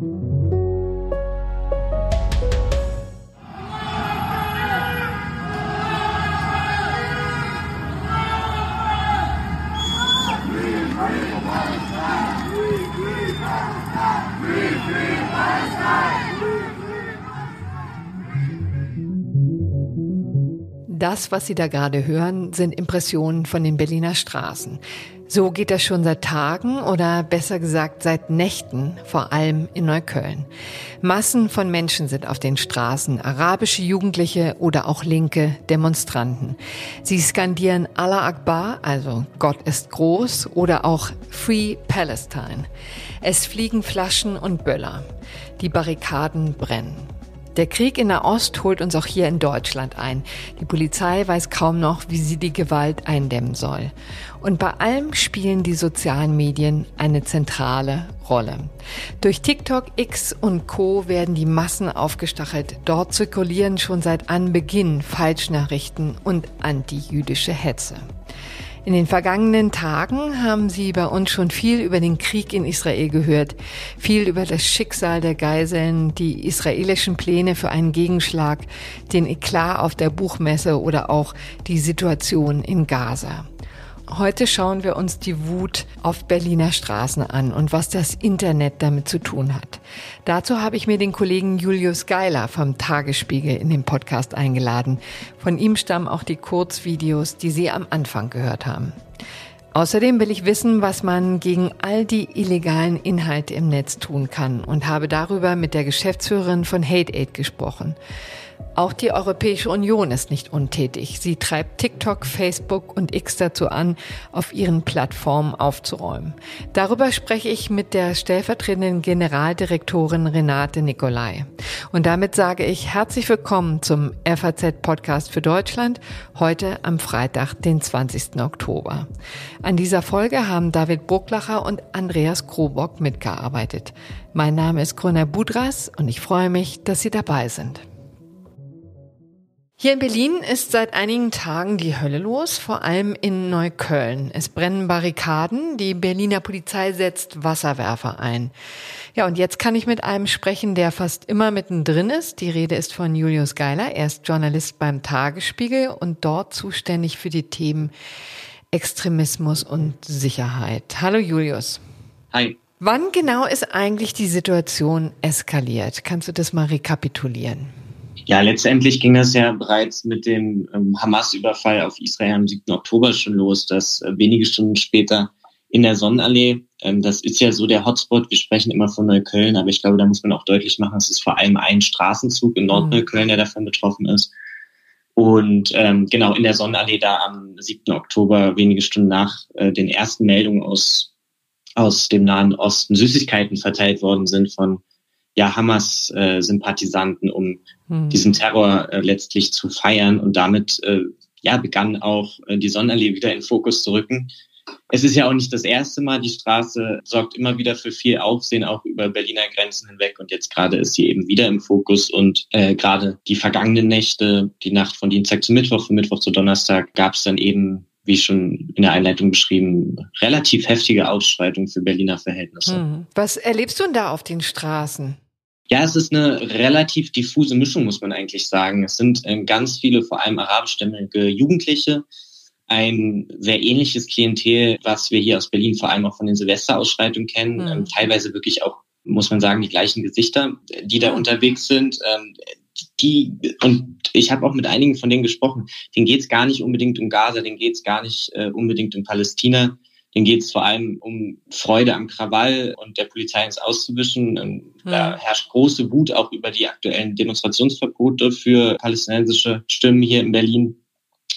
Thank you. Das, was Sie da gerade hören, sind Impressionen von den Berliner Straßen. So geht das schon seit Tagen oder besser gesagt seit Nächten, vor allem in Neukölln. Massen von Menschen sind auf den Straßen, arabische Jugendliche oder auch linke Demonstranten. Sie skandieren Allah Akbar, also Gott ist groß, oder auch Free Palestine. Es fliegen Flaschen und Böller. Die Barrikaden brennen. Der Krieg in der Ost holt uns auch hier in Deutschland ein. Die Polizei weiß kaum noch, wie sie die Gewalt eindämmen soll. Und bei allem spielen die sozialen Medien eine zentrale Rolle. Durch TikTok, X und Co werden die Massen aufgestachelt. Dort zirkulieren schon seit Anbeginn Falschnachrichten und antijüdische Hetze. In den vergangenen Tagen haben Sie bei uns schon viel über den Krieg in Israel gehört, viel über das Schicksal der Geiseln, die israelischen Pläne für einen Gegenschlag, den Eklat auf der Buchmesse oder auch die Situation in Gaza. Heute schauen wir uns die Wut auf Berliner Straßen an und was das Internet damit zu tun hat. Dazu habe ich mir den Kollegen Julius Geiler vom Tagesspiegel in den Podcast eingeladen. Von ihm stammen auch die Kurzvideos, die Sie am Anfang gehört haben. Außerdem will ich wissen, was man gegen all die illegalen Inhalte im Netz tun kann und habe darüber mit der Geschäftsführerin von Hate Aid gesprochen. Auch die Europäische Union ist nicht untätig. Sie treibt TikTok, Facebook und X dazu an, auf ihren Plattformen aufzuräumen. Darüber spreche ich mit der stellvertretenden Generaldirektorin Renate Nicolai. Und damit sage ich herzlich willkommen zum FAZ-Podcast für Deutschland, heute am Freitag, den 20. Oktober. An dieser Folge haben David Brucklacher und Andreas Krobock mitgearbeitet. Mein Name ist Grüner Budras und ich freue mich, dass Sie dabei sind. Hier in Berlin ist seit einigen Tagen die Hölle los, vor allem in Neukölln. Es brennen Barrikaden, die Berliner Polizei setzt Wasserwerfer ein. Ja, und jetzt kann ich mit einem sprechen, der fast immer mittendrin ist. Die Rede ist von Julius Geiler. Er ist Journalist beim Tagesspiegel und dort zuständig für die Themen Extremismus und Sicherheit. Hallo Julius. Hi. Wann genau ist eigentlich die Situation eskaliert? Kannst du das mal rekapitulieren? Ja, letztendlich ging das ja bereits mit dem ähm, Hamas-Überfall auf Israel am 7. Oktober schon los, dass äh, wenige Stunden später in der Sonnenallee, ähm, das ist ja so der Hotspot, wir sprechen immer von Neukölln, aber ich glaube, da muss man auch deutlich machen, es ist vor allem ein Straßenzug in Nordneukölln, der davon betroffen ist. Und ähm, genau in der Sonnenallee da am 7. Oktober, wenige Stunden nach äh, den ersten Meldungen aus, aus dem Nahen Osten, Süßigkeiten verteilt worden sind von ja, Hamas-Sympathisanten, äh, um hm. diesen Terror äh, letztlich zu feiern. Und damit äh, ja, begann auch äh, die Sonnenallee wieder in Fokus zu rücken. Es ist ja auch nicht das erste Mal. Die Straße sorgt immer wieder für viel Aufsehen, auch über Berliner Grenzen hinweg. Und jetzt gerade ist sie eben wieder im Fokus. Und äh, gerade die vergangenen Nächte, die Nacht von Dienstag zu Mittwoch, von Mittwoch zu Donnerstag, gab es dann eben wie schon in der Einleitung beschrieben, relativ heftige Ausschreitungen für Berliner Verhältnisse. Hm. Was erlebst du denn da auf den Straßen? Ja, es ist eine relativ diffuse Mischung, muss man eigentlich sagen. Es sind äh, ganz viele, vor allem arabischstämmige Jugendliche, ein sehr ähnliches Klientel, was wir hier aus Berlin vor allem auch von den Silvesterausschreitungen kennen. Mhm. Ähm, teilweise wirklich auch, muss man sagen, die gleichen Gesichter, die da unterwegs sind. Ähm, die, und ich habe auch mit einigen von denen gesprochen, denen geht es gar nicht unbedingt um Gaza, denen geht es gar nicht äh, unbedingt um Palästina, denen geht es vor allem um Freude am Krawall und der Polizei ins Auszuwischen. Mhm. Da herrscht große Wut auch über die aktuellen Demonstrationsverbote für palästinensische Stimmen hier in Berlin.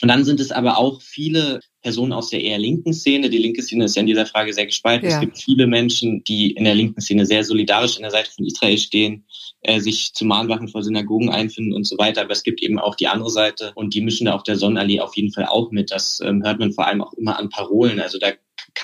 Und dann sind es aber auch viele Personen aus der eher linken Szene. Die linke Szene ist ja in dieser Frage sehr gespalten. Ja. Es gibt viele Menschen, die in der linken Szene sehr solidarisch an der Seite von Israel stehen, äh, sich zu Mahnwachen vor Synagogen einfinden und so weiter. Aber es gibt eben auch die andere Seite und die mischen da auf der Sonnenallee auf jeden Fall auch mit. Das ähm, hört man vor allem auch immer an Parolen. Also da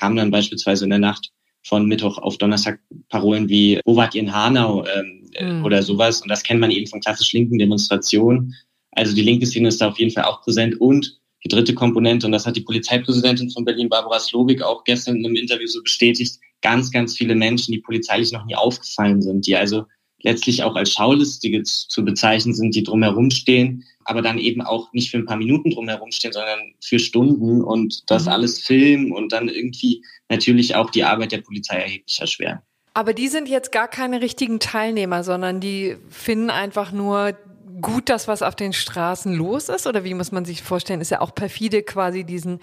kamen dann beispielsweise in der Nacht von Mittwoch auf Donnerstag Parolen wie, wo wart ihr in Hanau ähm, mhm. oder sowas. Und das kennt man eben von klassisch linken Demonstrationen. Also die linke Szene ist da auf jeden Fall auch präsent und die dritte Komponente, und das hat die Polizeipräsidentin von Berlin, Barbara Slowik, auch gestern in einem Interview so bestätigt, ganz, ganz viele Menschen, die polizeilich noch nie aufgefallen sind, die also letztlich auch als Schaulistige zu bezeichnen sind, die drumherum stehen, aber dann eben auch nicht für ein paar Minuten drumherum stehen, sondern für Stunden und das mhm. alles filmen und dann irgendwie natürlich auch die Arbeit der Polizei erheblich erschweren. Aber die sind jetzt gar keine richtigen Teilnehmer, sondern die finden einfach nur gut das, was auf den Straßen los ist? Oder wie muss man sich vorstellen? Ist ja auch perfide, quasi diesen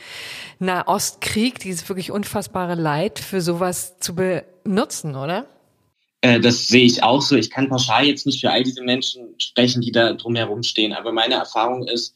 Nahostkrieg, dieses wirklich unfassbare Leid für sowas zu benutzen, oder? Äh, das sehe ich auch so. Ich kann pauschal jetzt nicht für all diese Menschen sprechen, die da drumherum stehen. Aber meine Erfahrung ist,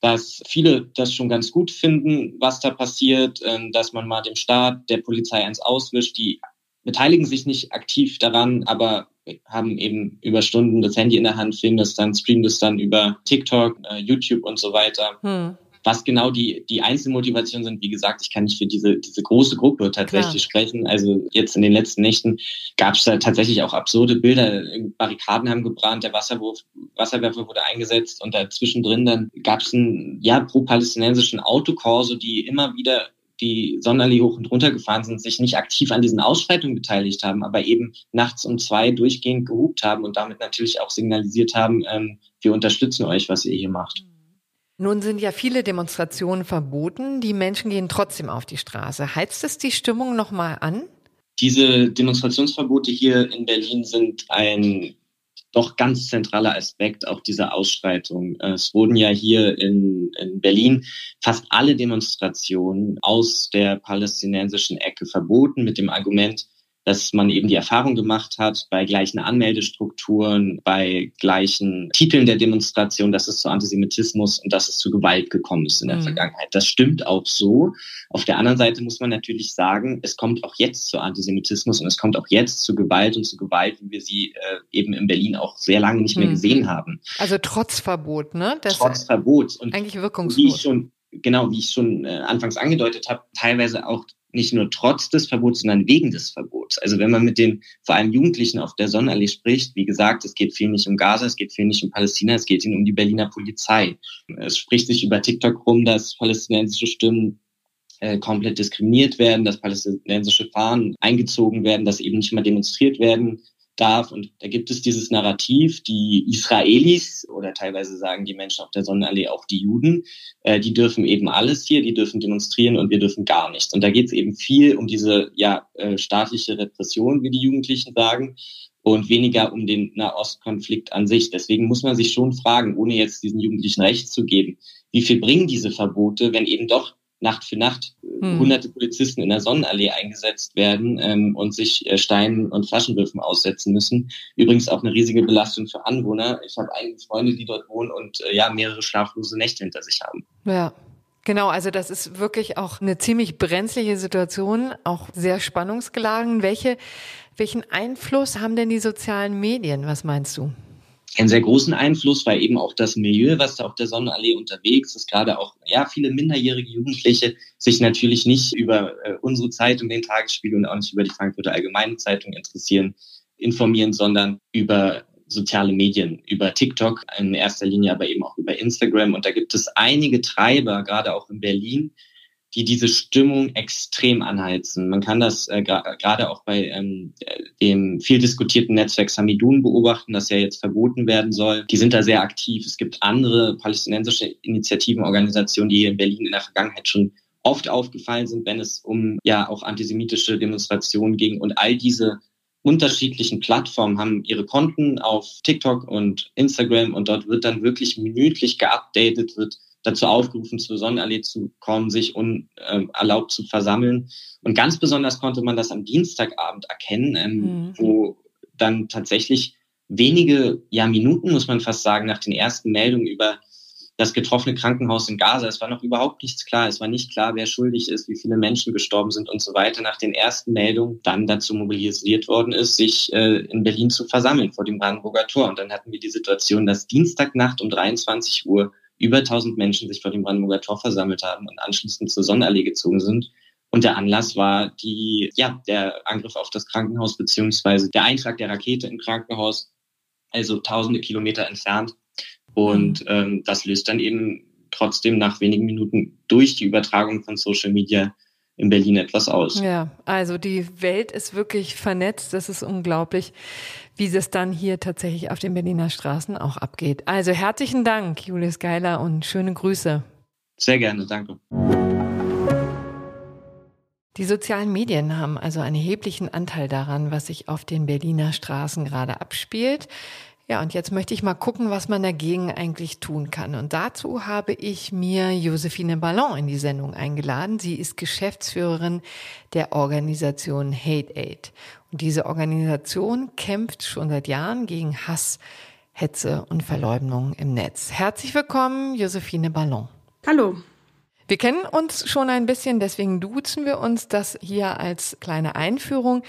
dass viele das schon ganz gut finden, was da passiert, ähm, dass man mal dem Staat, der Polizei eins auswischt. Die beteiligen sich nicht aktiv daran, aber haben eben über Stunden das Handy in der Hand, filmen das dann, streamen das dann über TikTok, äh, YouTube und so weiter. Hm. Was genau die, die Einzelmotivationen sind, wie gesagt, ich kann nicht für diese, diese große Gruppe tatsächlich Klar. sprechen. Also jetzt in den letzten Nächten gab es da tatsächlich auch absurde Bilder. Barrikaden haben gebrannt, der Wasserwurf, Wasserwerfer wurde eingesetzt und da zwischendrin dann gab es einen ja, pro-palästinensischen Autokorso, die immer wieder die Sonderli hoch und runter gefahren sind, sich nicht aktiv an diesen Ausschreitungen beteiligt haben, aber eben nachts um zwei durchgehend gehupt haben und damit natürlich auch signalisiert haben, ähm, wir unterstützen euch, was ihr hier macht. Nun sind ja viele Demonstrationen verboten. Die Menschen gehen trotzdem auf die Straße. Heizt es die Stimmung nochmal an? Diese Demonstrationsverbote hier in Berlin sind ein doch ganz zentraler Aspekt auch dieser Ausschreitung. Es wurden ja hier in, in Berlin fast alle Demonstrationen aus der palästinensischen Ecke verboten mit dem Argument, dass man eben die Erfahrung gemacht hat, bei gleichen Anmeldestrukturen, bei gleichen Titeln der Demonstration, dass es zu Antisemitismus und dass es zu Gewalt gekommen ist in der mhm. Vergangenheit. Das stimmt auch so. Auf der anderen Seite muss man natürlich sagen, es kommt auch jetzt zu Antisemitismus und es kommt auch jetzt zu Gewalt und zu Gewalt, wie wir sie äh, eben in Berlin auch sehr lange nicht mehr mhm. gesehen haben. Also trotz Verbot, ne? Das trotz Verbot. Und eigentlich wirkungslos. Wie ich schon, genau, wie ich schon äh, anfangs angedeutet habe, teilweise auch nicht nur trotz des Verbots, sondern wegen des Verbots. Also wenn man mit den vor allem Jugendlichen auf der Sonnenallee spricht, wie gesagt, es geht viel nicht um Gaza, es geht viel nicht um Palästina, es geht ihnen um die Berliner Polizei. Es spricht sich über TikTok rum, dass palästinensische Stimmen äh, komplett diskriminiert werden, dass palästinensische Fahnen eingezogen werden, dass eben nicht mehr demonstriert werden darf. Und da gibt es dieses Narrativ, die Israelis oder teilweise sagen die Menschen auf der Sonnenallee auch die Juden, äh, die dürfen eben alles hier, die dürfen demonstrieren und wir dürfen gar nichts. Und da geht es eben viel um diese ja, äh, staatliche Repression, wie die Jugendlichen sagen, und weniger um den Nahostkonflikt an sich. Deswegen muss man sich schon fragen, ohne jetzt diesen Jugendlichen Recht zu geben, wie viel bringen diese Verbote, wenn eben doch Nacht für Nacht hm. hunderte Polizisten in der Sonnenallee eingesetzt werden ähm, und sich äh, Steinen und Flaschenwürfen aussetzen müssen. Übrigens auch eine riesige Belastung für Anwohner. Ich habe einige Freunde, die dort wohnen und äh, ja mehrere schlaflose Nächte hinter sich haben. Ja. Genau, also das ist wirklich auch eine ziemlich brenzliche Situation, auch sehr spannungsgeladen. Welche, welchen Einfluss haben denn die sozialen Medien? Was meinst du? Einen sehr großen Einfluss, weil eben auch das Milieu, was da auf der Sonnenallee unterwegs ist, gerade auch ja viele minderjährige Jugendliche sich natürlich nicht über äh, unsere Zeitung, den Tagesspiegel und auch nicht über die Frankfurter Allgemeine Zeitung interessieren, informieren, sondern über soziale Medien, über TikTok in erster Linie, aber eben auch über Instagram. Und da gibt es einige Treiber, gerade auch in Berlin, die diese Stimmung extrem anheizen. Man kann das äh, gerade auch bei ähm, dem viel diskutierten Netzwerk Samidun beobachten, das ja jetzt verboten werden soll. Die sind da sehr aktiv. Es gibt andere palästinensische Initiativen, Organisationen, die hier in Berlin in der Vergangenheit schon oft aufgefallen sind, wenn es um ja auch antisemitische Demonstrationen ging. Und all diese unterschiedlichen Plattformen haben ihre Konten auf TikTok und Instagram und dort wird dann wirklich minütlich geupdatet, wird dazu aufgerufen, zur Sonnenallee zu kommen, sich unerlaubt ähm, zu versammeln. Und ganz besonders konnte man das am Dienstagabend erkennen, ähm, mhm. wo dann tatsächlich wenige ja, Minuten, muss man fast sagen, nach den ersten Meldungen über das getroffene Krankenhaus in Gaza. Es war noch überhaupt nichts klar. Es war nicht klar, wer schuldig ist, wie viele Menschen gestorben sind und so weiter. Nach den ersten Meldungen dann dazu mobilisiert worden ist, sich äh, in Berlin zu versammeln vor dem Brandenburger Tor. Und dann hatten wir die Situation, dass Dienstagnacht um 23 Uhr über 1000 Menschen sich vor dem Brandenburger Tor versammelt haben und anschließend zur Sonnenallee gezogen sind. Und der Anlass war die, ja, der Angriff auf das Krankenhaus beziehungsweise der Eintrag der Rakete im Krankenhaus, also tausende Kilometer entfernt. Und mhm. ähm, das löst dann eben trotzdem nach wenigen Minuten durch die Übertragung von Social Media in Berlin etwas aus. Ja, also die Welt ist wirklich vernetzt. Das ist unglaublich, wie es dann hier tatsächlich auf den Berliner Straßen auch abgeht. Also herzlichen Dank, Julius Geiler, und schöne Grüße. Sehr gerne, danke. Die sozialen Medien haben also einen erheblichen Anteil daran, was sich auf den Berliner Straßen gerade abspielt. Ja, und jetzt möchte ich mal gucken, was man dagegen eigentlich tun kann. Und dazu habe ich mir Josephine Ballon in die Sendung eingeladen. Sie ist Geschäftsführerin der Organisation Hate Aid. Und diese Organisation kämpft schon seit Jahren gegen Hass, Hetze und Verleumdung im Netz. Herzlich willkommen, Josephine Ballon. Hallo. Wir kennen uns schon ein bisschen, deswegen duzen wir uns das hier als kleine Einführung.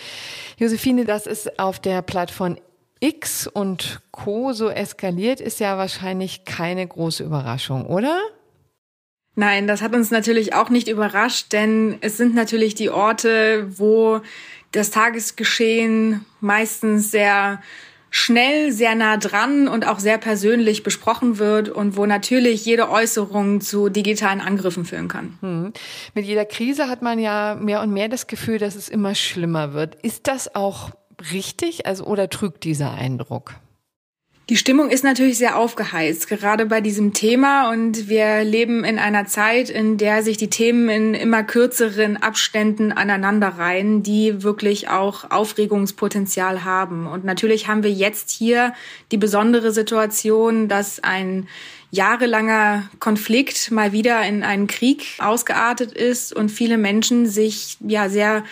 Josephine, das ist auf der Plattform X und Co. so eskaliert, ist ja wahrscheinlich keine große Überraschung, oder? Nein, das hat uns natürlich auch nicht überrascht, denn es sind natürlich die Orte, wo das Tagesgeschehen meistens sehr schnell, sehr nah dran und auch sehr persönlich besprochen wird und wo natürlich jede Äußerung zu digitalen Angriffen führen kann. Hm. Mit jeder Krise hat man ja mehr und mehr das Gefühl, dass es immer schlimmer wird. Ist das auch richtig, also oder trügt dieser Eindruck? Die Stimmung ist natürlich sehr aufgeheizt, gerade bei diesem Thema. Und wir leben in einer Zeit, in der sich die Themen in immer kürzeren Abständen aneinanderreihen, die wirklich auch Aufregungspotenzial haben. Und natürlich haben wir jetzt hier die besondere Situation, dass ein jahrelanger Konflikt mal wieder in einen Krieg ausgeartet ist und viele Menschen sich ja sehr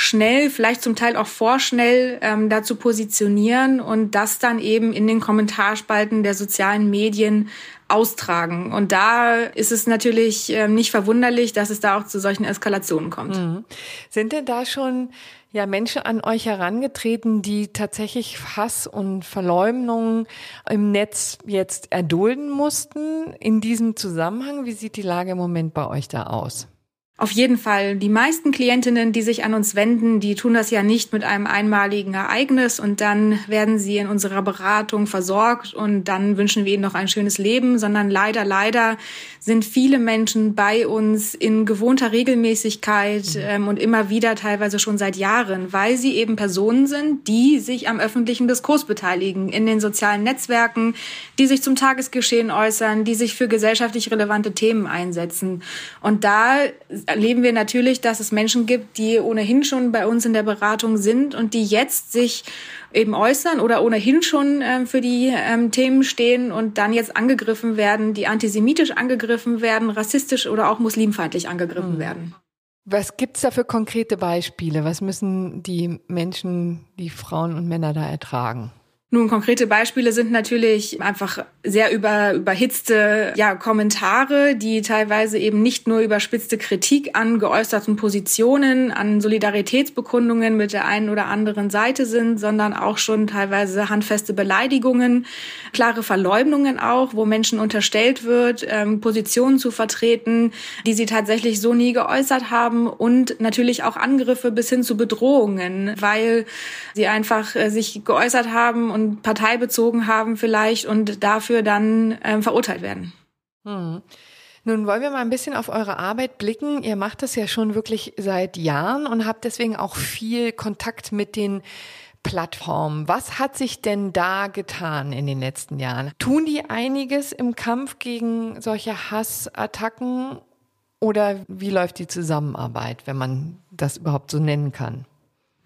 schnell, vielleicht zum Teil auch vorschnell ähm, dazu positionieren und das dann eben in den Kommentarspalten der sozialen Medien austragen. Und da ist es natürlich ähm, nicht verwunderlich, dass es da auch zu solchen Eskalationen kommt. Mhm. Sind denn da schon ja Menschen an euch herangetreten, die tatsächlich Hass und Verleumdung im Netz jetzt erdulden mussten in diesem Zusammenhang? Wie sieht die Lage im Moment bei euch da aus? Auf jeden Fall. Die meisten Klientinnen, die sich an uns wenden, die tun das ja nicht mit einem einmaligen Ereignis und dann werden sie in unserer Beratung versorgt und dann wünschen wir ihnen noch ein schönes Leben, sondern leider, leider sind viele Menschen bei uns in gewohnter Regelmäßigkeit mhm. ähm, und immer wieder teilweise schon seit Jahren, weil sie eben Personen sind, die sich am öffentlichen Diskurs beteiligen, in den sozialen Netzwerken, die sich zum Tagesgeschehen äußern, die sich für gesellschaftlich relevante Themen einsetzen. Und da erleben wir natürlich, dass es Menschen gibt, die ohnehin schon bei uns in der Beratung sind und die jetzt sich eben äußern oder ohnehin schon äh, für die ähm, Themen stehen und dann jetzt angegriffen werden, die antisemitisch angegriffen werden, rassistisch oder auch muslimfeindlich angegriffen mhm. werden. Was gibt's da für konkrete Beispiele? Was müssen die Menschen, die Frauen und Männer da ertragen? Nun, konkrete Beispiele sind natürlich einfach sehr über, überhitzte ja, Kommentare, die teilweise eben nicht nur überspitzte Kritik an geäußerten Positionen, an Solidaritätsbekundungen mit der einen oder anderen Seite sind, sondern auch schon teilweise handfeste Beleidigungen, klare Verleumdungen auch, wo Menschen unterstellt wird, ähm, Positionen zu vertreten, die sie tatsächlich so nie geäußert haben und natürlich auch Angriffe bis hin zu Bedrohungen, weil sie einfach äh, sich geäußert haben und Partei bezogen haben vielleicht und dafür dann ähm, verurteilt werden. Hm. Nun wollen wir mal ein bisschen auf eure Arbeit blicken. Ihr macht das ja schon wirklich seit Jahren und habt deswegen auch viel Kontakt mit den Plattformen. Was hat sich denn da getan in den letzten Jahren? Tun die einiges im Kampf gegen solche Hassattacken oder wie läuft die Zusammenarbeit, wenn man das überhaupt so nennen kann?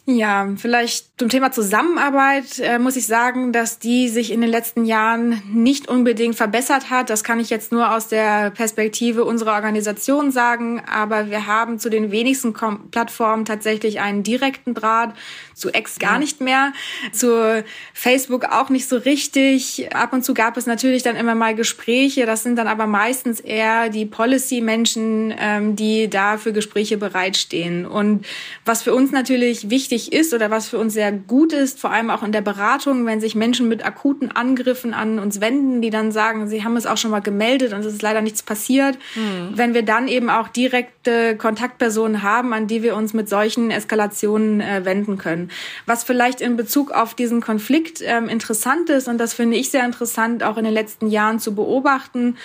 Ja, vielleicht zum Thema Zusammenarbeit äh, muss ich sagen, dass die sich in den letzten Jahren nicht unbedingt verbessert hat. Das kann ich jetzt nur aus der Perspektive unserer Organisation sagen. Aber wir haben zu den wenigsten Kom Plattformen tatsächlich einen direkten Draht, zu X gar nicht mehr, zu Facebook auch nicht so richtig. Ab und zu gab es natürlich dann immer mal Gespräche. Das sind dann aber meistens eher die Policy-Menschen, ähm, die da für Gespräche bereitstehen. Und was für uns natürlich wichtig wichtig ist oder was für uns sehr gut ist, vor allem auch in der Beratung, wenn sich Menschen mit akuten Angriffen an uns wenden, die dann sagen, sie haben es auch schon mal gemeldet und es ist leider nichts passiert. Mhm. Wenn wir dann eben auch direkte Kontaktpersonen haben, an die wir uns mit solchen Eskalationen äh, wenden können. Was vielleicht in Bezug auf diesen Konflikt ähm, interessant ist, und das finde ich sehr interessant, auch in den letzten Jahren zu beobachten,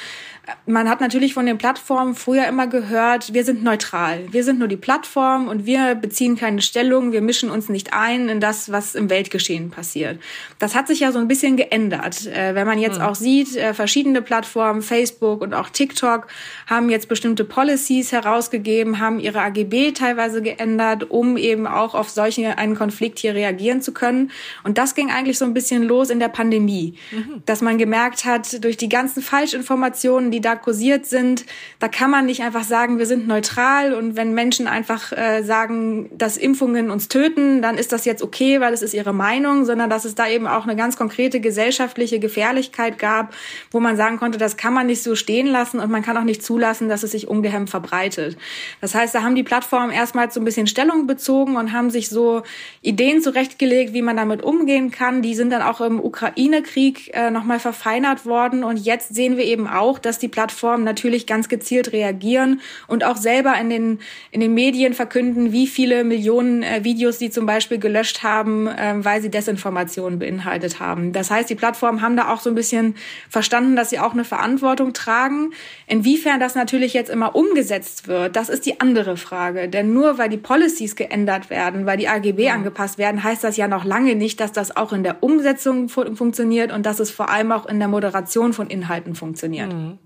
man hat natürlich von den Plattformen früher immer gehört, wir sind neutral. Wir sind nur die Plattform und wir beziehen keine Stellung, wir mischen uns nicht ein in das, was im Weltgeschehen passiert. Das hat sich ja so ein bisschen geändert. Äh, wenn man jetzt mhm. auch sieht, äh, verschiedene Plattformen, Facebook und auch TikTok, haben jetzt bestimmte Policies herausgegeben, haben ihre AGB teilweise geändert, um eben auch auf solche einen Konflikt hier reagieren zu können. Und das ging eigentlich so ein bisschen los in der Pandemie, mhm. dass man gemerkt hat, durch die ganzen Falschinformationen, die da kursiert sind. Da kann man nicht einfach sagen, wir sind neutral und wenn Menschen einfach äh, sagen, dass Impfungen uns töten, dann ist das jetzt okay, weil es ist ihre Meinung, sondern dass es da eben auch eine ganz konkrete gesellschaftliche Gefährlichkeit gab, wo man sagen konnte, das kann man nicht so stehen lassen und man kann auch nicht zulassen, dass es sich ungehemmt verbreitet. Das heißt, da haben die Plattformen erstmal so ein bisschen Stellung bezogen und haben sich so Ideen zurechtgelegt, wie man damit umgehen kann. Die sind dann auch im Ukraine-Krieg äh, nochmal verfeinert worden und jetzt sehen wir eben auch, dass die die Plattformen natürlich ganz gezielt reagieren und auch selber in den, in den Medien verkünden, wie viele Millionen äh, Videos sie zum Beispiel gelöscht haben, äh, weil sie Desinformationen beinhaltet haben. Das heißt, die Plattformen haben da auch so ein bisschen verstanden, dass sie auch eine Verantwortung tragen. Inwiefern das natürlich jetzt immer umgesetzt wird, das ist die andere Frage. Denn nur weil die Policies geändert werden, weil die AGB angepasst werden, heißt das ja noch lange nicht, dass das auch in der Umsetzung fu funktioniert und dass es vor allem auch in der Moderation von Inhalten funktioniert. Mhm.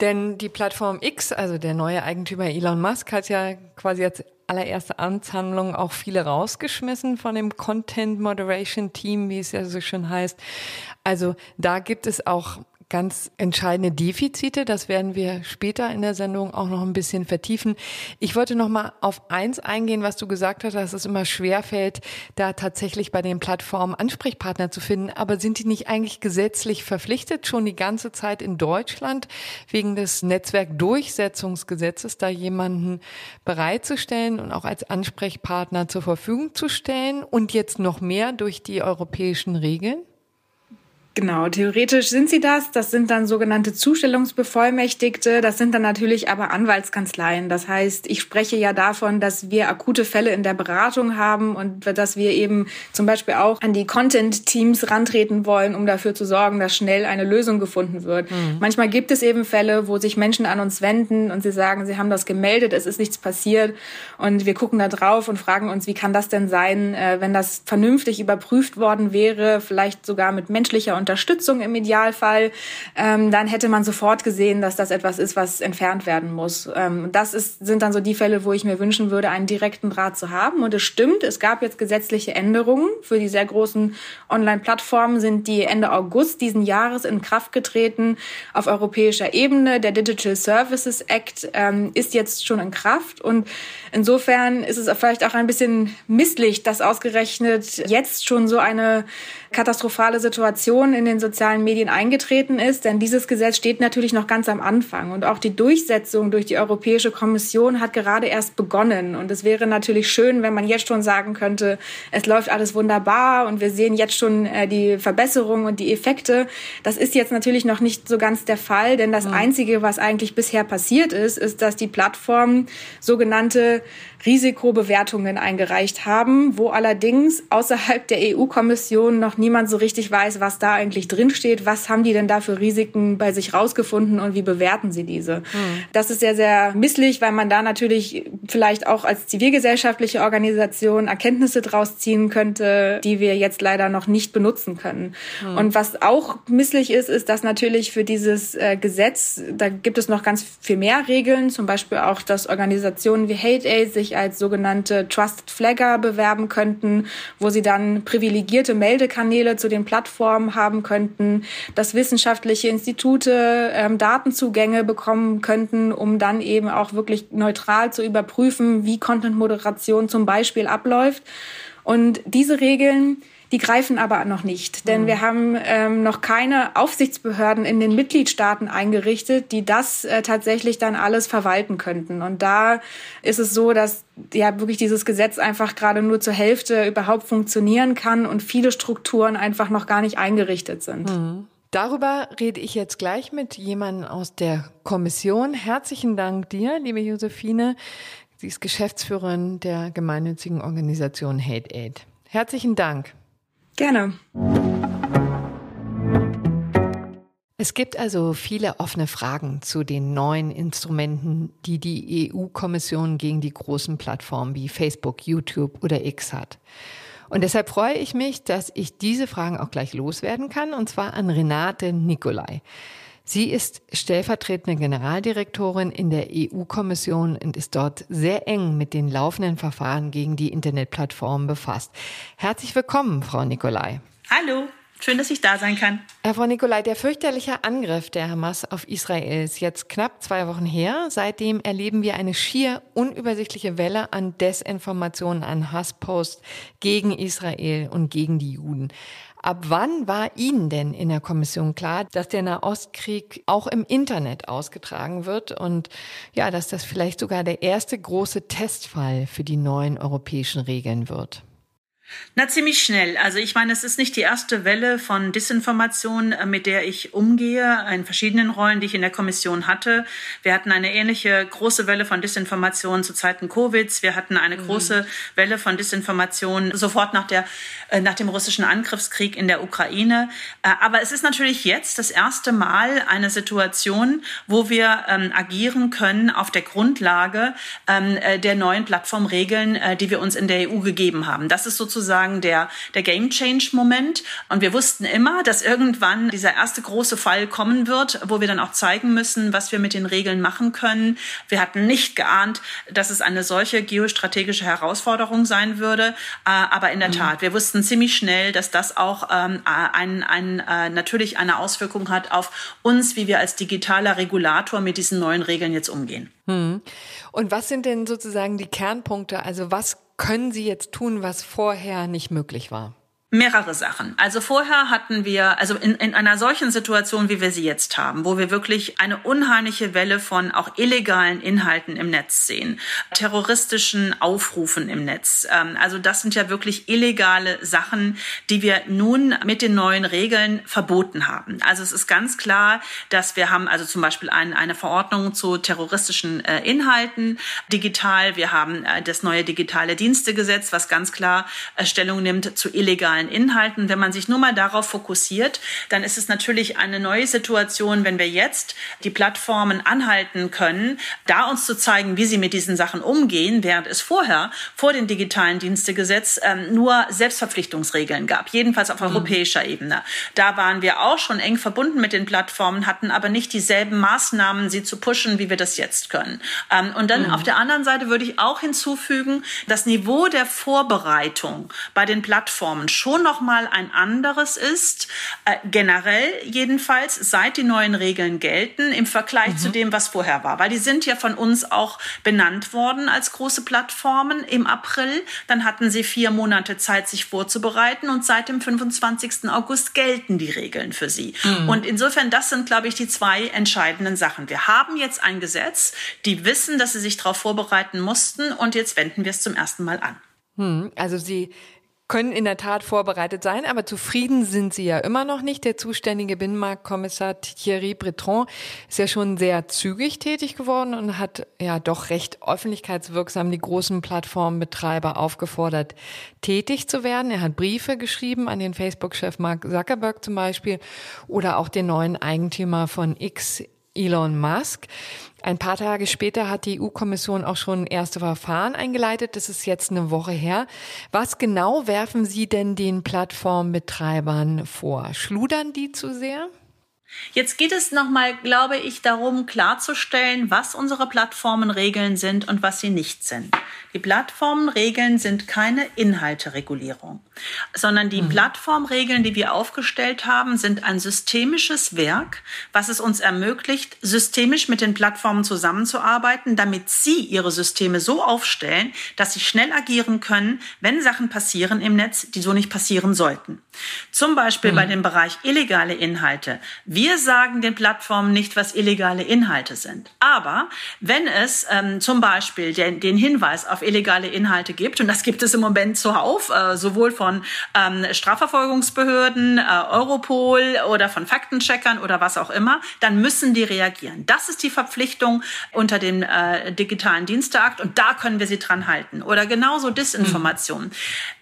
Denn die Plattform X, also der neue Eigentümer Elon Musk, hat ja quasi als allererste Amtshandlung auch viele rausgeschmissen von dem Content Moderation Team, wie es ja so schön heißt. Also da gibt es auch ganz entscheidende Defizite. Das werden wir später in der Sendung auch noch ein bisschen vertiefen. Ich wollte noch mal auf eins eingehen, was du gesagt hast, dass es immer schwer fällt, da tatsächlich bei den Plattformen Ansprechpartner zu finden. Aber sind die nicht eigentlich gesetzlich verpflichtet, schon die ganze Zeit in Deutschland wegen des Netzwerkdurchsetzungsgesetzes da jemanden bereitzustellen und auch als Ansprechpartner zur Verfügung zu stellen und jetzt noch mehr durch die europäischen Regeln? Genau, theoretisch sind sie das. Das sind dann sogenannte Zustellungsbevollmächtigte. Das sind dann natürlich aber Anwaltskanzleien. Das heißt, ich spreche ja davon, dass wir akute Fälle in der Beratung haben und dass wir eben zum Beispiel auch an die Content-Teams rantreten wollen, um dafür zu sorgen, dass schnell eine Lösung gefunden wird. Mhm. Manchmal gibt es eben Fälle, wo sich Menschen an uns wenden und sie sagen, sie haben das gemeldet, es ist nichts passiert und wir gucken da drauf und fragen uns, wie kann das denn sein, äh, wenn das vernünftig überprüft worden wäre, vielleicht sogar mit menschlicher Unterstützung im Idealfall, ähm, dann hätte man sofort gesehen, dass das etwas ist, was entfernt werden muss. Ähm, das ist, sind dann so die Fälle, wo ich mir wünschen würde, einen direkten Draht zu haben. Und es stimmt, es gab jetzt gesetzliche Änderungen. Für die sehr großen Online-Plattformen sind die Ende August diesen Jahres in Kraft getreten auf europäischer Ebene. Der Digital Services Act ähm, ist jetzt schon in Kraft. Und insofern ist es vielleicht auch ein bisschen misslich, dass ausgerechnet jetzt schon so eine katastrophale Situation in den sozialen Medien eingetreten ist. Denn dieses Gesetz steht natürlich noch ganz am Anfang. Und auch die Durchsetzung durch die Europäische Kommission hat gerade erst begonnen. Und es wäre natürlich schön, wenn man jetzt schon sagen könnte, es läuft alles wunderbar und wir sehen jetzt schon äh, die Verbesserungen und die Effekte. Das ist jetzt natürlich noch nicht so ganz der Fall, denn das Einzige, was eigentlich bisher passiert ist, ist, dass die Plattformen sogenannte Risikobewertungen eingereicht haben, wo allerdings außerhalb der EU-Kommission noch niemand so richtig weiß, was da eigentlich drinsteht. Was haben die denn da für Risiken bei sich rausgefunden und wie bewerten sie diese? Mhm. Das ist sehr, sehr misslich, weil man da natürlich vielleicht auch als zivilgesellschaftliche Organisation Erkenntnisse draus ziehen könnte, die wir jetzt leider noch nicht benutzen können. Mhm. Und was auch misslich ist, ist, dass natürlich für dieses äh, Gesetz, da gibt es noch ganz viel mehr Regeln, zum Beispiel auch, dass Organisationen wie Hate Aid sich sich als sogenannte Trusted Flagger bewerben könnten, wo sie dann privilegierte Meldekanäle zu den Plattformen haben könnten, dass wissenschaftliche Institute ähm, Datenzugänge bekommen könnten, um dann eben auch wirklich neutral zu überprüfen, wie Content-Moderation zum Beispiel abläuft. Und diese Regeln, Die greifen aber noch nicht, denn mhm. wir haben ähm, noch keine Aufsichtsbehörden in den Mitgliedstaaten eingerichtet, die das äh, tatsächlich dann alles verwalten könnten. Und da ist es so, dass ja wirklich dieses Gesetz einfach gerade nur zur Hälfte überhaupt funktionieren kann und viele Strukturen einfach noch gar nicht eingerichtet sind. Mhm. Darüber rede ich jetzt gleich mit jemandem aus der Kommission. Herzlichen Dank dir, liebe Josephine. Sie ist Geschäftsführerin der gemeinnützigen Organisation Hate Aid. Herzlichen Dank. Gerne. Es gibt also viele offene Fragen zu den neuen Instrumenten, die die EU-Kommission gegen die großen Plattformen wie Facebook, YouTube oder X hat. Und deshalb freue ich mich, dass ich diese Fragen auch gleich loswerden kann, und zwar an Renate Nicolai. Sie ist stellvertretende Generaldirektorin in der EU-Kommission und ist dort sehr eng mit den laufenden Verfahren gegen die Internetplattformen befasst. Herzlich willkommen, Frau Nicolai. Hallo. Schön, dass ich da sein kann. Herr Frau Nikolai, der fürchterliche Angriff der Hamas auf Israel ist jetzt knapp zwei Wochen her. Seitdem erleben wir eine schier unübersichtliche Welle an Desinformationen, an Hassposts gegen Israel und gegen die Juden. Ab wann war Ihnen denn in der Kommission klar, dass der Nahostkrieg auch im Internet ausgetragen wird und ja, dass das vielleicht sogar der erste große Testfall für die neuen europäischen Regeln wird? Na, ziemlich schnell. Also ich meine, es ist nicht die erste Welle von Disinformation, äh, mit der ich umgehe, in verschiedenen Rollen, die ich in der Kommission hatte. Wir hatten eine ähnliche große Welle von Disinformation zu Zeiten Covids. Wir hatten eine mhm. große Welle von Disinformation sofort nach, der, äh, nach dem russischen Angriffskrieg in der Ukraine. Äh, aber es ist natürlich jetzt das erste Mal eine Situation, wo wir ähm, agieren können auf der Grundlage ähm, der neuen Plattformregeln, die wir uns in der EU gegeben haben. Das ist sozusagen sozusagen der, der Game Change Moment. Und wir wussten immer, dass irgendwann dieser erste große Fall kommen wird, wo wir dann auch zeigen müssen, was wir mit den Regeln machen können. Wir hatten nicht geahnt, dass es eine solche geostrategische Herausforderung sein würde. Äh, aber in der mhm. Tat, wir wussten ziemlich schnell, dass das auch ähm, ein, ein, äh, natürlich eine Auswirkung hat auf uns, wie wir als digitaler Regulator mit diesen neuen Regeln jetzt umgehen. Mhm. Und was sind denn sozusagen die Kernpunkte? Also was können Sie jetzt tun, was vorher nicht möglich war? Mehrere Sachen. Also vorher hatten wir, also in, in einer solchen Situation, wie wir sie jetzt haben, wo wir wirklich eine unheimliche Welle von auch illegalen Inhalten im Netz sehen, terroristischen Aufrufen im Netz. Ähm, also das sind ja wirklich illegale Sachen, die wir nun mit den neuen Regeln verboten haben. Also es ist ganz klar, dass wir haben also zum Beispiel ein, eine Verordnung zu terroristischen äh, Inhalten digital. Wir haben äh, das neue digitale Dienstegesetz, was ganz klar äh, Stellung nimmt zu illegalen digitalen Inhalten. Wenn man sich nur mal darauf fokussiert, dann ist es natürlich eine neue Situation, wenn wir jetzt die Plattformen anhalten können, da uns zu zeigen, wie sie mit diesen Sachen umgehen, während es vorher, vor dem digitalen Dienstegesetz, ähm, nur Selbstverpflichtungsregeln gab, jedenfalls auf mhm. europäischer Ebene. Da waren wir auch schon eng verbunden mit den Plattformen, hatten aber nicht dieselben Maßnahmen, sie zu pushen, wie wir das jetzt können. Ähm, und dann mhm. auf der anderen Seite würde ich auch hinzufügen, das Niveau der Vorbereitung bei den Plattformen schon schon noch mal ein anderes ist, äh, generell jedenfalls, seit die neuen Regeln gelten, im Vergleich mhm. zu dem, was vorher war. Weil die sind ja von uns auch benannt worden als große Plattformen im April. Dann hatten sie vier Monate Zeit, sich vorzubereiten und seit dem 25. August gelten die Regeln für sie. Mhm. Und insofern, das sind, glaube ich, die zwei entscheidenden Sachen. Wir haben jetzt ein Gesetz, die wissen, dass sie sich darauf vorbereiten mussten und jetzt wenden wir es zum ersten Mal an. Hm, also Sie können in der Tat vorbereitet sein, aber zufrieden sind sie ja immer noch nicht. Der zuständige Binnenmarktkommissar Thierry Breton ist ja schon sehr zügig tätig geworden und hat ja doch recht öffentlichkeitswirksam die großen Plattformbetreiber aufgefordert, tätig zu werden. Er hat Briefe geschrieben an den Facebook-Chef Mark Zuckerberg zum Beispiel oder auch den neuen Eigentümer von X, Elon Musk. Ein paar Tage später hat die EU-Kommission auch schon erste Verfahren eingeleitet. Das ist jetzt eine Woche her. Was genau werfen Sie denn den Plattformbetreibern vor? Schludern die zu sehr? Jetzt geht es nochmal, glaube ich, darum klarzustellen, was unsere Plattformenregeln sind und was sie nicht sind. Die Plattformregeln sind keine Inhalteregulierung, sondern die mhm. Plattformregeln, die wir aufgestellt haben, sind ein systemisches Werk, was es uns ermöglicht, systemisch mit den Plattformen zusammenzuarbeiten, damit sie ihre Systeme so aufstellen, dass sie schnell agieren können, wenn Sachen passieren im Netz, die so nicht passieren sollten. Zum Beispiel mhm. bei dem Bereich illegale Inhalte. Wir sagen den Plattformen nicht, was illegale Inhalte sind. Aber wenn es ähm, zum Beispiel den, den Hinweis auf illegale Inhalte gibt, und das gibt es im Moment zuhauf, äh, sowohl von ähm, Strafverfolgungsbehörden, äh, Europol oder von Faktencheckern oder was auch immer, dann müssen die reagieren. Das ist die Verpflichtung unter dem äh, digitalen Diensteakt und da können wir sie dran halten. Oder genauso Disinformation. Mhm.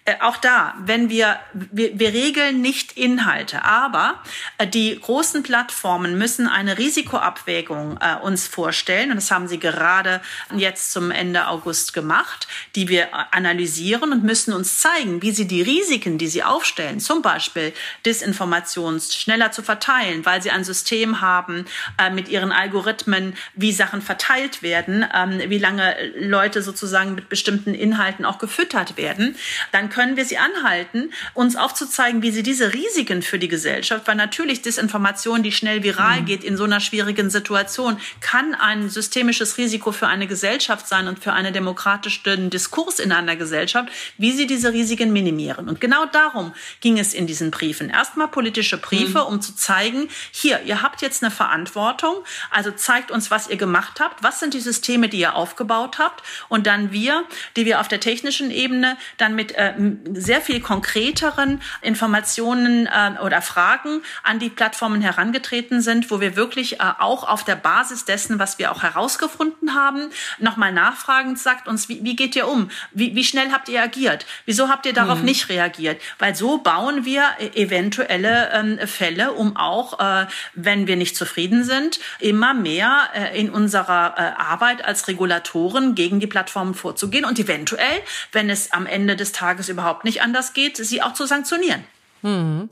Äh, auch da, wenn wir, wir, wir regeln nicht Inhalte, aber äh, die großen Plattformen müssen eine Risikoabwägung äh, uns vorstellen. Und das haben sie gerade jetzt zum Ende August gemacht, die wir analysieren und müssen uns zeigen, wie sie die Risiken, die sie aufstellen, zum Beispiel Disinformations schneller zu verteilen, weil sie ein System haben äh, mit ihren Algorithmen, wie Sachen verteilt werden, ähm, wie lange Leute sozusagen mit bestimmten Inhalten auch gefüttert werden, dann können wir sie anhalten, uns aufzuzeigen, wie sie diese Risiken für die Gesellschaft, weil natürlich Desinformation, die schnell viral mhm. geht in so einer schwierigen Situation, kann ein systemisches Risiko für eine Gesellschaft sein und für einen demokratischen Diskurs in einer Gesellschaft, wie sie diese Risiken minimieren. Und genau darum ging es in diesen Briefen. Erstmal politische Briefe, mhm. um zu zeigen, hier, ihr habt jetzt eine Verantwortung, also zeigt uns, was ihr gemacht habt, was sind die Systeme, die ihr aufgebaut habt und dann wir, die wir auf der technischen Ebene dann mit äh, sehr viel konkreteren Informationen äh, oder Fragen an die Plattformen herangetreten sind, wo wir wirklich äh, auch auf der Basis dessen, was wir auch herausgefunden haben, nochmal nachfragen, sagt uns, wie, wie geht ihr um? Wie, wie schnell habt ihr agiert? Wieso habt ihr darauf mhm. nicht reagiert? Weil so bauen wir äh, eventuelle ähm, Fälle, um auch, äh, wenn wir nicht zufrieden sind, immer mehr äh, in unserer äh, Arbeit als Regulatoren gegen die Plattformen vorzugehen und eventuell, wenn es am Ende des Tages überhaupt nicht anders geht, sie auch zu sanktionieren. Hm.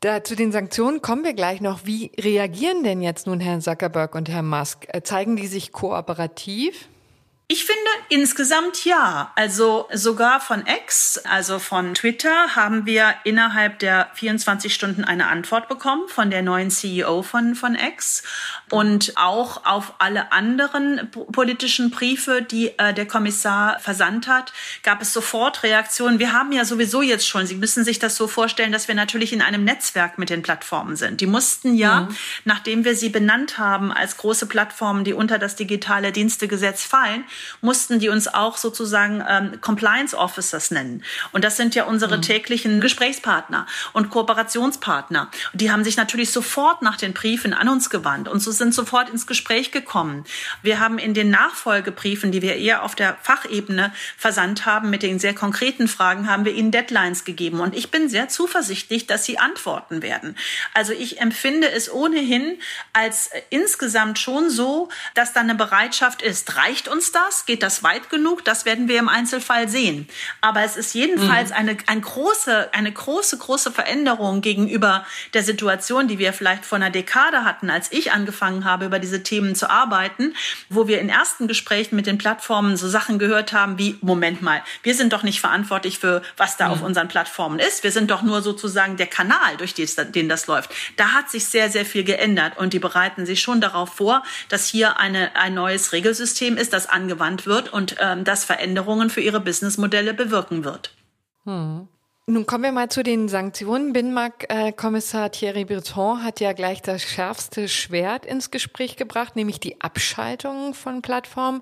Da, zu den Sanktionen kommen wir gleich noch. Wie reagieren denn jetzt nun Herr Zuckerberg und Herr Musk? Äh, zeigen die sich kooperativ? Ich finde insgesamt ja. Also sogar von X, also von Twitter, haben wir innerhalb der 24 Stunden eine Antwort bekommen von der neuen CEO von, von X. Und auch auf alle anderen politischen Briefe, die äh, der Kommissar versandt hat, gab es sofort Reaktionen. Wir haben ja sowieso jetzt schon, Sie müssen sich das so vorstellen, dass wir natürlich in einem Netzwerk mit den Plattformen sind. Die mussten ja, mhm. nachdem wir sie benannt haben als große Plattformen, die unter das digitale Dienstegesetz fallen, mussten die uns auch sozusagen ähm, Compliance Officers nennen. Und das sind ja unsere mhm. täglichen Gesprächspartner und Kooperationspartner. Und die haben sich natürlich sofort nach den Briefen an uns gewandt und so sind sofort ins Gespräch gekommen. Wir haben in den Nachfolgebriefen, die wir eher auf der Fachebene versandt haben, mit den sehr konkreten Fragen, haben wir ihnen Deadlines gegeben. Und ich bin sehr zuversichtlich, dass sie antworten werden. Also ich empfinde es ohnehin als insgesamt schon so, dass da eine Bereitschaft ist. Reicht uns das? Geht das weit genug? Das werden wir im Einzelfall sehen. Aber es ist jedenfalls mhm. eine, eine große, eine große, große Veränderung gegenüber der Situation, die wir vielleicht vor einer Dekade hatten, als ich angefangen habe, über diese Themen zu arbeiten, wo wir in ersten Gesprächen mit den Plattformen so Sachen gehört haben wie, Moment mal, wir sind doch nicht verantwortlich für, was da mhm. auf unseren Plattformen ist. Wir sind doch nur sozusagen der Kanal, durch den das läuft. Da hat sich sehr, sehr viel geändert und die bereiten sich schon darauf vor, dass hier eine, ein neues Regelsystem ist, das angewandt wird und ähm, das Veränderungen für ihre Businessmodelle bewirken wird. Hm. Nun kommen wir mal zu den Sanktionen. Binnenmarktkommissar Thierry Breton hat ja gleich das schärfste Schwert ins Gespräch gebracht, nämlich die Abschaltung von Plattformen.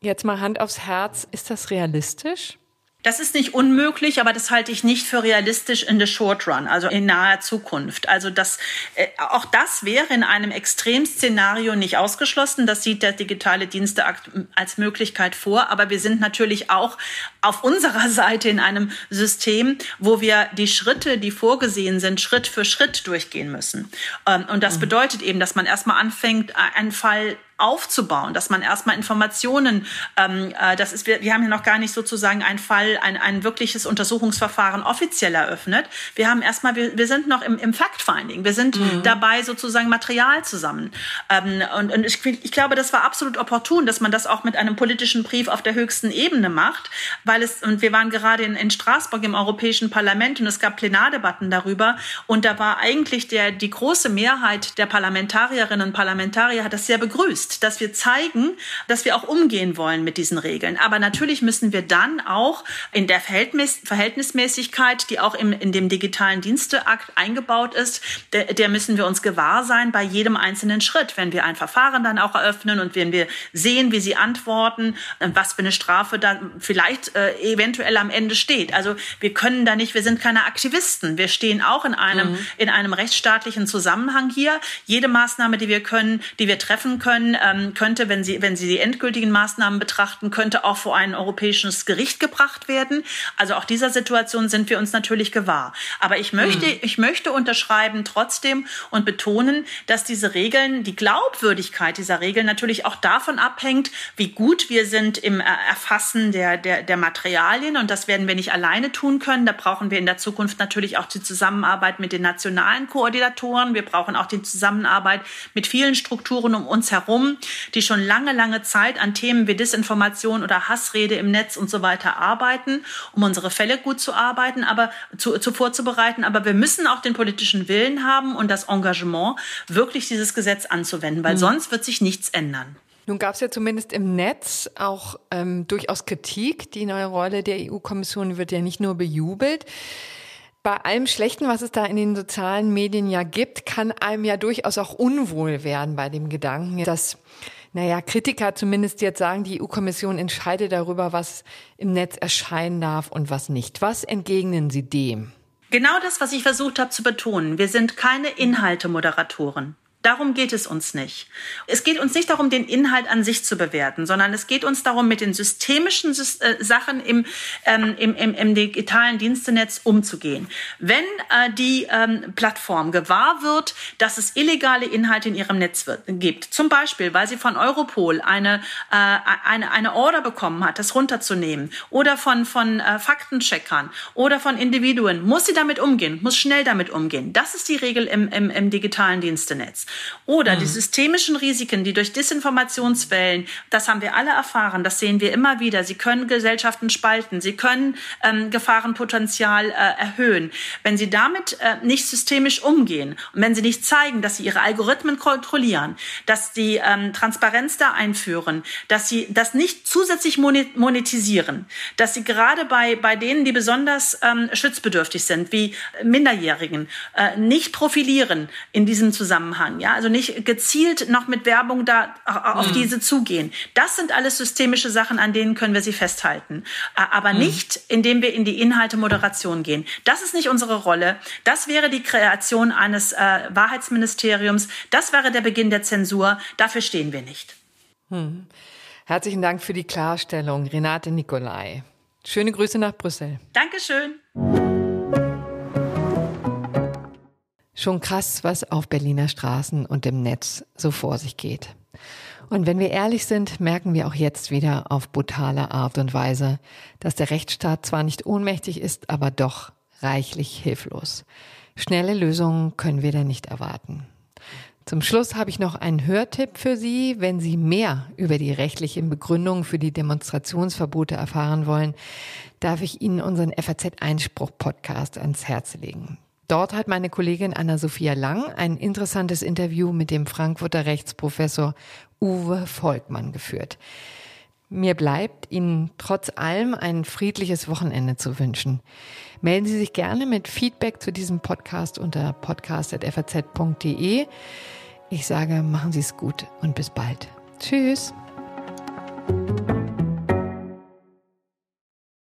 Jetzt mal Hand aufs Herz, ist das realistisch? Das ist nicht unmöglich, aber das halte ich nicht für realistisch in the short run, also in naher Zukunft. Also das, äh, auch das wäre in einem Extremszenario nicht ausgeschlossen. Das sieht der digitale Diensteakt als Möglichkeit vor. Aber wir sind natürlich auch auf unserer Seite in einem System, wo wir die Schritte, die vorgesehen sind, Schritt für Schritt durchgehen müssen. Ähm, und das mhm. bedeutet eben, dass man erstmal anfängt, einen Fall aufzubauen, dass man erstmal Informationen, ähm, äh, das ist, wir, wir haben ja noch gar nicht sozusagen einen Fall, ein, ein wirkliches Untersuchungsverfahren offiziell eröffnet. Wir haben erstmal, wir, wir sind noch im, im Fact-Finding. Wir sind mhm. dabei, sozusagen Material zusammen. Ähm, und und ich, ich glaube, das war absolut opportun, dass man das auch mit einem politischen Brief auf der höchsten Ebene macht, weil es, und wir waren gerade in, in Straßburg im Europäischen Parlament und es gab Plenardebatten darüber und da war eigentlich der, die große Mehrheit der Parlamentarierinnen und Parlamentarier hat das sehr begrüßt, dass wir zeigen, dass wir auch umgehen wollen mit diesen Regeln. Aber natürlich müssen wir dann auch in der Verhältnis, Verhältnismäßigkeit, die auch im, in dem digitalen Diensteakt eingebaut ist, der, der müssen wir uns gewahr sein bei jedem einzelnen Schritt. Wenn wir ein Verfahren dann auch eröffnen und wenn wir sehen, wie sie antworten, was für eine Strafe dann vielleicht äh, eventuell am Ende steht. Also wir können da nicht, wir sind keine Aktivisten. Wir stehen auch in einem, mhm. in einem rechtsstaatlichen Zusammenhang hier. Jede Maßnahme, die wir können, die wir treffen können, ähm, könnte, wenn Sie, wenn Sie die endgültigen Maßnahmen betrachten, könnte auch vor ein europäisches Gericht gebracht werden. Also auch dieser Situation sind wir uns natürlich gewahr. Aber ich möchte, mhm. ich möchte unterschreiben trotzdem und betonen, dass diese Regeln, die Glaubwürdigkeit dieser Regeln natürlich auch davon abhängt, wie gut wir sind im Erfassen der, der, der Materialien. Und das werden wir nicht alleine tun können. Da brauchen wir in der Zukunft natürlich auch die Zusammenarbeit mit den nationalen Koordinatoren. Wir brauchen auch die Zusammenarbeit mit vielen Strukturen um uns herum, die schon lange, lange Zeit an Themen wie Desinformation oder Hassrede im Netz und so weiter arbeiten, um unsere Fälle gut zu arbeiten, aber zu, zu vorzubereiten. Aber wir müssen auch den politischen Willen haben und das Engagement, wirklich dieses Gesetz anzuwenden, weil mhm. sonst wird sich nichts ändern. Nun gab es ja zumindest im Netz auch ähm, durchaus Kritik. Die neue Rolle der EU-Kommission wird ja nicht nur bejubelt. Bei allem Schlechten, was es da in den sozialen Medien ja gibt, kann einem ja durchaus auch unwohl werden bei dem Gedanken, dass, naja, Kritiker zumindest jetzt sagen, die EU-Kommission entscheidet darüber, was im Netz erscheinen darf und was nicht. Was entgegnen Sie dem? Genau das, was ich versucht habe zu betonen. Wir sind keine Inhalte-Moderatoren. Darum geht es uns nicht. Es geht uns nicht darum, den Inhalt an sich zu bewerten, sondern es geht uns darum, mit den systemischen äh, Sachen im, ähm, im, im, im digitalen Dienstenetz umzugehen. Wenn äh, die ähm, Plattform gewahr wird, dass es illegale Inhalte in ihrem Netz wird, gibt, zum Beispiel, weil sie von Europol eine, äh, eine, eine Order bekommen hat, das runterzunehmen, oder von, von äh, Faktencheckern oder von Individuen, muss sie damit umgehen, muss schnell damit umgehen. Das ist die Regel im, im, im digitalen Dienstenetz. Oder mhm. die systemischen Risiken, die durch Desinformationswellen, das haben wir alle erfahren, das sehen wir immer wieder. Sie können Gesellschaften spalten, sie können ähm, Gefahrenpotenzial äh, erhöhen. Wenn sie damit äh, nicht systemisch umgehen und wenn sie nicht zeigen, dass sie ihre Algorithmen kontrollieren, dass sie ähm, Transparenz da einführen, dass sie das nicht zusätzlich monetisieren, dass sie gerade bei, bei denen, die besonders ähm, schutzbedürftig sind, wie Minderjährigen, äh, nicht profilieren in diesem Zusammenhang ja, also nicht gezielt noch mit Werbung da auf mhm. diese zugehen. Das sind alles systemische Sachen, an denen können wir sie festhalten, aber mhm. nicht, indem wir in die Inhalte Moderation gehen. Das ist nicht unsere Rolle. Das wäre die Kreation eines äh, Wahrheitsministeriums. Das wäre der Beginn der Zensur. Dafür stehen wir nicht. Mhm. Herzlichen Dank für die Klarstellung, Renate Nicolai. Schöne Grüße nach Brüssel. Dankeschön. Schon krass, was auf Berliner Straßen und im Netz so vor sich geht. Und wenn wir ehrlich sind, merken wir auch jetzt wieder auf brutale Art und Weise, dass der Rechtsstaat zwar nicht ohnmächtig ist, aber doch reichlich hilflos. Schnelle Lösungen können wir da nicht erwarten. Zum Schluss habe ich noch einen Hörtipp für Sie. Wenn Sie mehr über die rechtlichen Begründungen für die Demonstrationsverbote erfahren wollen, darf ich Ihnen unseren FAZ-Einspruch-Podcast ans Herz legen. Dort hat meine Kollegin Anna-Sophia Lang ein interessantes Interview mit dem Frankfurter Rechtsprofessor Uwe Volkmann geführt. Mir bleibt Ihnen trotz allem ein friedliches Wochenende zu wünschen. Melden Sie sich gerne mit Feedback zu diesem Podcast unter podcast.faz.de. Ich sage, machen Sie es gut und bis bald. Tschüss.